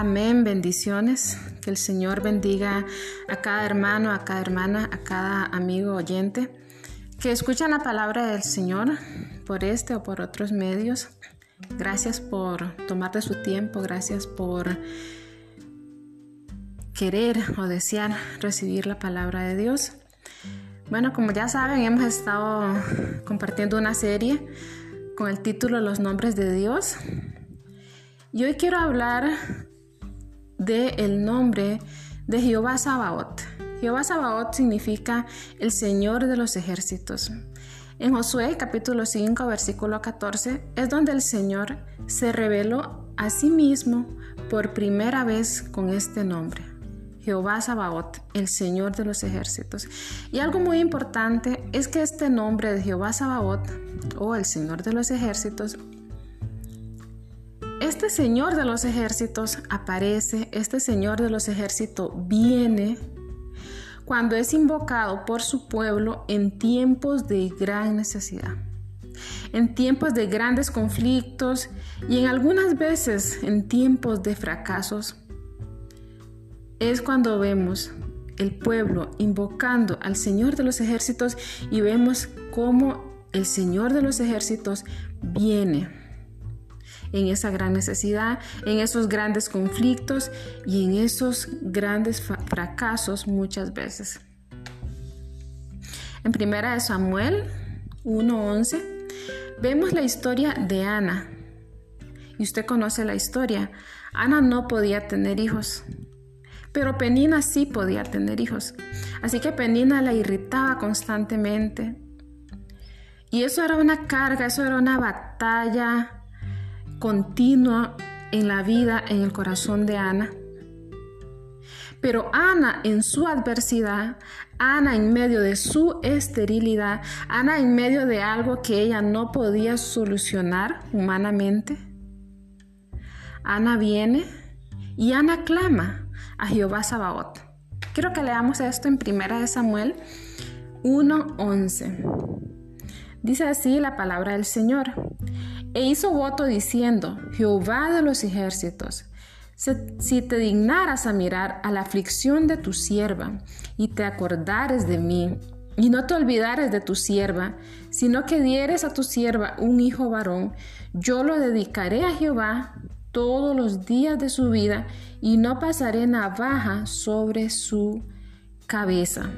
Amén, bendiciones. Que el Señor bendiga a cada hermano, a cada hermana, a cada amigo oyente que escuchan la palabra del Señor por este o por otros medios. Gracias por tomarte su tiempo, gracias por querer o desear recibir la palabra de Dios. Bueno, como ya saben, hemos estado compartiendo una serie con el título Los nombres de Dios. Y hoy quiero hablar del el nombre de Jehová Sabaoth. Jehová Sabaoth significa el Señor de los ejércitos. En Josué capítulo 5 versículo 14 es donde el Señor se reveló a sí mismo por primera vez con este nombre. Jehová Sabaoth, el Señor de los ejércitos. Y algo muy importante es que este nombre de Jehová Sabaoth, o el Señor de los ejércitos, este Señor de los ejércitos aparece, este Señor de los ejércitos viene cuando es invocado por su pueblo en tiempos de gran necesidad, en tiempos de grandes conflictos y en algunas veces en tiempos de fracasos. Es cuando vemos el pueblo invocando al Señor de los ejércitos y vemos cómo el Señor de los ejércitos viene en esa gran necesidad, en esos grandes conflictos y en esos grandes fracasos muchas veces. En primera de Samuel 1:11 vemos la historia de Ana. Y usted conoce la historia. Ana no podía tener hijos, pero Penina sí podía tener hijos. Así que Penina la irritaba constantemente. Y eso era una carga, eso era una batalla continua en la vida, en el corazón de Ana. Pero Ana en su adversidad, Ana en medio de su esterilidad, Ana en medio de algo que ella no podía solucionar humanamente, Ana viene y Ana clama a Jehová Sabaoth. Quiero que leamos esto en 1 Samuel 1:11. Dice así la palabra del Señor. E hizo voto diciendo, Jehová de los ejércitos, si te dignaras a mirar a la aflicción de tu sierva y te acordares de mí, y no te olvidares de tu sierva, sino que dieres a tu sierva un hijo varón, yo lo dedicaré a Jehová todos los días de su vida y no pasaré navaja sobre su cabeza.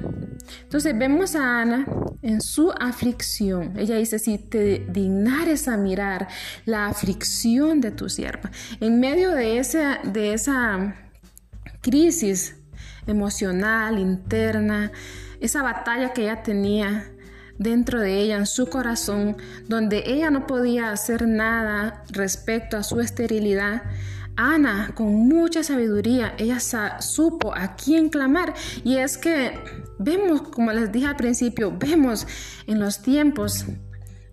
Entonces vemos a Ana en su aflicción. Ella dice, si te dignares a mirar la aflicción de tu sierva, en medio de esa, de esa crisis emocional, interna, esa batalla que ella tenía dentro de ella, en su corazón, donde ella no podía hacer nada respecto a su esterilidad, Ana, con mucha sabiduría, ella supo a quién clamar. Y es que vemos, como les dije al principio, vemos en los tiempos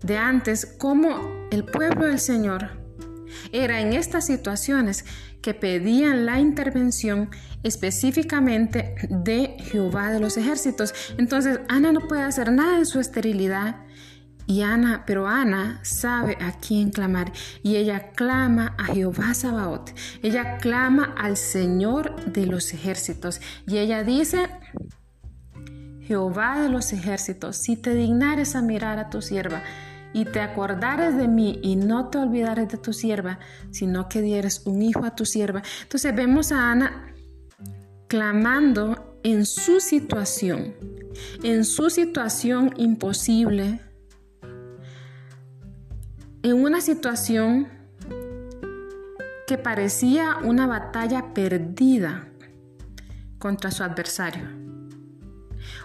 de antes cómo el pueblo del Señor era en estas situaciones que pedían la intervención específicamente de Jehová de los ejércitos. Entonces, Ana no puede hacer nada en su esterilidad Ana, pero Ana sabe a quién clamar y ella clama a Jehová Sabaoth. Ella clama al Señor de los ejércitos y ella dice, Jehová de los ejércitos, si te dignares a mirar a tu sierva y te acordares de mí y no te olvidares de tu sierva, sino que dieres un hijo a tu sierva. Entonces vemos a Ana clamando en su situación, en su situación imposible en una situación que parecía una batalla perdida contra su adversario.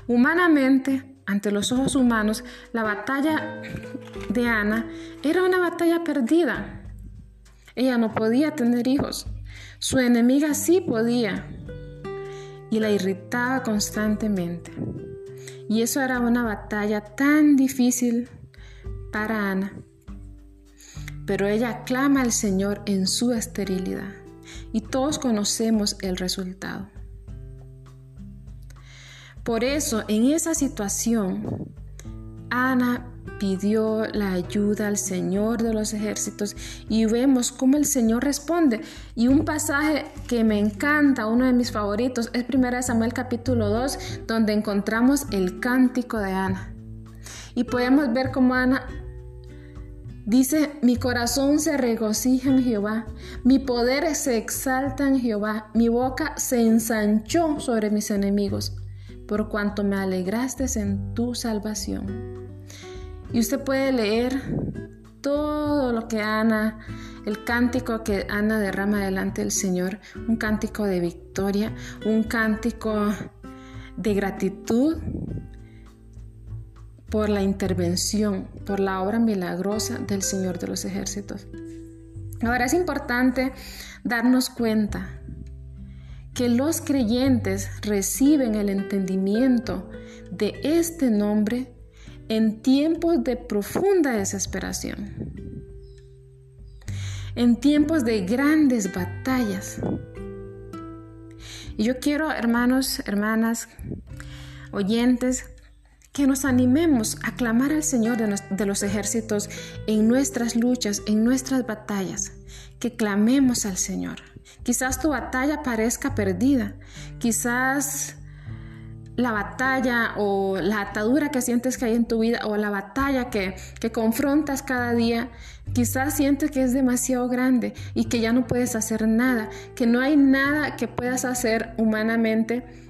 Humanamente, ante los ojos humanos, la batalla de Ana era una batalla perdida. Ella no podía tener hijos. Su enemiga sí podía y la irritaba constantemente. Y eso era una batalla tan difícil para Ana pero ella clama al Señor en su esterilidad y todos conocemos el resultado. Por eso, en esa situación, Ana pidió la ayuda al Señor de los ejércitos y vemos cómo el Señor responde. Y un pasaje que me encanta, uno de mis favoritos, es 1 Samuel capítulo 2, donde encontramos el cántico de Ana. Y podemos ver cómo Ana Dice, mi corazón se regocija en Jehová, mi poder se exalta en Jehová, mi boca se ensanchó sobre mis enemigos, por cuanto me alegraste en tu salvación. Y usted puede leer todo lo que Ana, el cántico que Ana derrama delante del Señor, un cántico de victoria, un cántico de gratitud, por la intervención, por la obra milagrosa del Señor de los ejércitos. Ahora es importante darnos cuenta que los creyentes reciben el entendimiento de este nombre en tiempos de profunda desesperación, en tiempos de grandes batallas. Y yo quiero, hermanos, hermanas, oyentes, que nos animemos a clamar al Señor de, los ejércitos en nuestras luchas, en nuestras batallas, que clamemos al Señor. Quizás tu batalla parezca perdida, quizás la batalla o la atadura que sientes que hay en tu vida o la batalla que, que confrontas cada día, quizás sientes que es demasiado grande y que ya no puedes hacer nada, que no hay nada que puedas hacer humanamente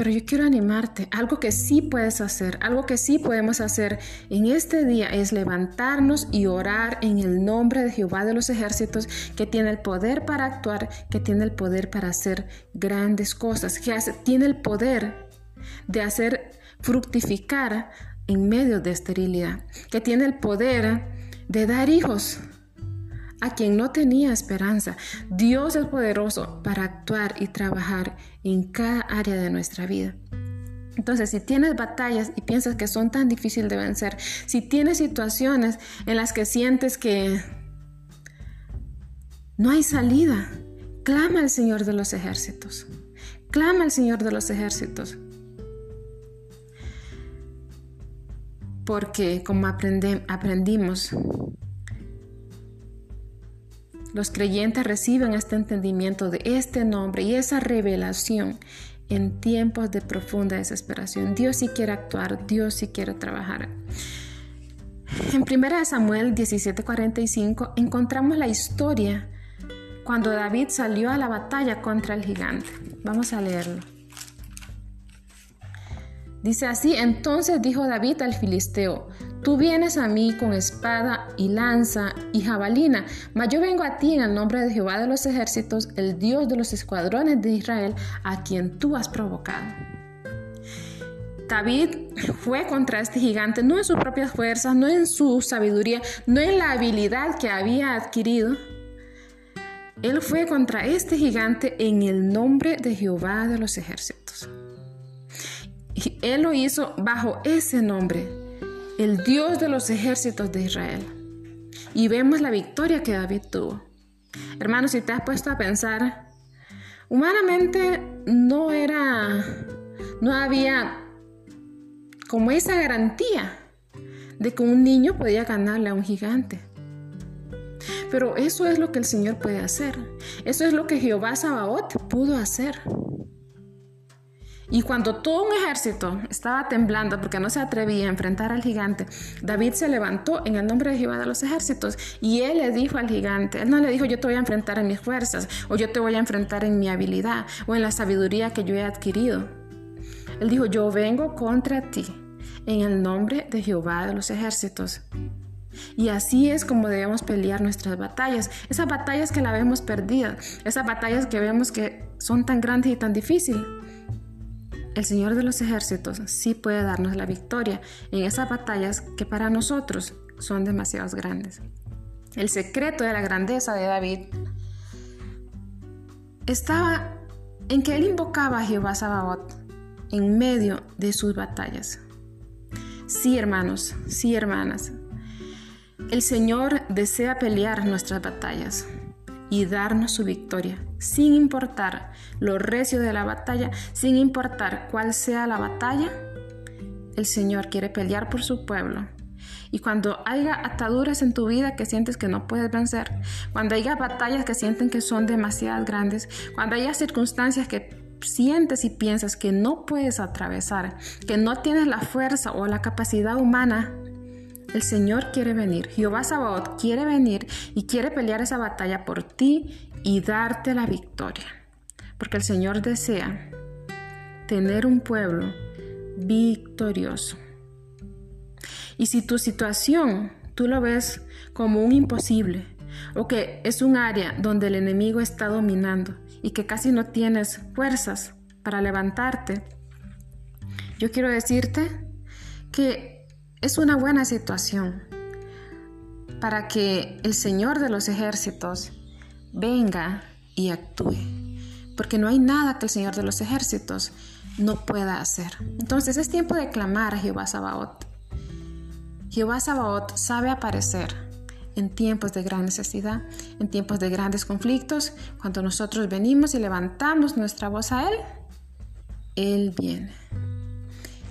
pero yo quiero animarte, algo que sí puedes hacer, algo que sí podemos hacer en este día es levantarnos y orar en el nombre de Jehová de los ejércitos, que tiene el poder para actuar, que tiene el poder para hacer grandes cosas, que tiene el poder de hacer fructificar en medio de esterilidad, que tiene el poder de dar hijos a quien no tenía esperanza. Dios es poderoso para actuar y trabajar en cada área de nuestra vida. Entonces, si tienes batallas y piensas que son tan difíciles de vencer, si tienes situaciones en las que sientes que no hay salida, clama al Señor de los ejércitos. Clama al Señor de los ejércitos. Porque como aprendimos, los creyentes reciben este entendimiento de este nombre y esa revelación en tiempos de profunda desesperación. Dios sí quiere actuar, Dios sí quiere trabajar. En 1 Samuel 17:45 encontramos la historia cuando David salió a la batalla contra el gigante. Vamos a leerlo. Dice así, entonces dijo David al filisteo, Tú vienes a mí con espada y lanza y jabalina, mas yo vengo a ti en el nombre de Jehová de los ejércitos, el Dios de los escuadrones de Israel, a quien tú has provocado. David fue contra este gigante no en sus propias fuerzas, no en su sabiduría, no en la habilidad que había adquirido. Él fue contra este gigante en el nombre de Jehová de los ejércitos. Y él lo hizo bajo ese nombre, el Dios de los ejércitos de Israel. Y vemos la victoria que David tuvo. Hermanos, si te has puesto a pensar, humanamente no era, no había como esa garantía de que un niño podía ganarle a un gigante. Pero eso es lo que el Señor puede hacer. Eso es lo que Jehová Sabaoth pudo hacer. Y cuando todo un ejército estaba temblando porque no se atrevía a enfrentar al gigante, David se levantó en el nombre de Jehová de los ejércitos y él le dijo al gigante, él no le dijo yo te voy a enfrentar en mis fuerzas o yo te voy a enfrentar en mi habilidad o en la sabiduría que yo he adquirido. Él dijo yo vengo contra ti en el nombre de Jehová de los ejércitos. Y así es como debemos pelear nuestras batallas. Esas batallas que la vemos perdida, esas batallas que vemos que son tan grandes y tan difíciles el Señor de los ejércitos sí puede darnos la victoria en esas batallas que para nosotros son demasiado grandes. El secreto de la grandeza de David estaba en que él invocaba a Jehová Sabaoth en medio de sus batallas. Sí, hermanos, sí, hermanas, el Señor desea pelear nuestras batallas y darnos su victoria, sin importar lo recio de la batalla, sin importar cuál sea la batalla. El Señor quiere pelear por su pueblo. Y cuando haya ataduras en tu vida que sientes que no puedes vencer, cuando haya batallas que sienten que son demasiado grandes, cuando haya circunstancias que sientes y piensas que no puedes atravesar, que no tienes la fuerza o la capacidad humana, el Señor quiere venir. Jehová Sabaoth quiere venir y quiere pelear esa batalla por ti y darte la victoria. Porque el Señor desea tener un pueblo victorioso. Y si tu situación tú lo ves como un imposible o que es un área donde el enemigo está dominando y que casi no tienes fuerzas para levantarte, yo quiero decirte que es una buena situación para que el Señor de los ejércitos venga y actúe. Porque no hay nada que el Señor de los ejércitos no pueda hacer. Entonces es tiempo de clamar a Jehová Sabaoth Jehová Sabaoth sabe aparecer en tiempos de gran necesidad, en tiempos de grandes conflictos, cuando nosotros venimos y levantamos nuestra voz a Él, Él viene.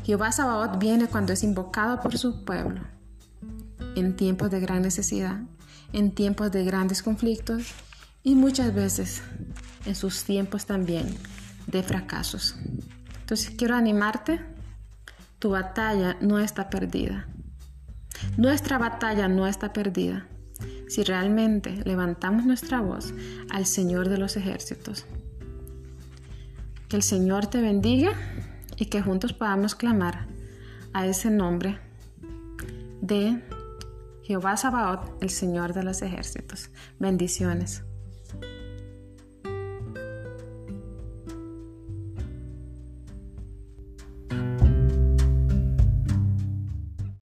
Jehová Sabaoth viene cuando es invocado por su pueblo, en tiempos de gran necesidad, en tiempos de grandes conflictos y muchas veces en sus tiempos también de fracasos. Entonces quiero animarte, tu batalla no está perdida. Nuestra batalla no está perdida si realmente levantamos nuestra voz al Señor de los ejércitos. Que el Señor te bendiga y que juntos podamos clamar a ese nombre de Jehová Sabaoth, el Señor de los ejércitos. Bendiciones.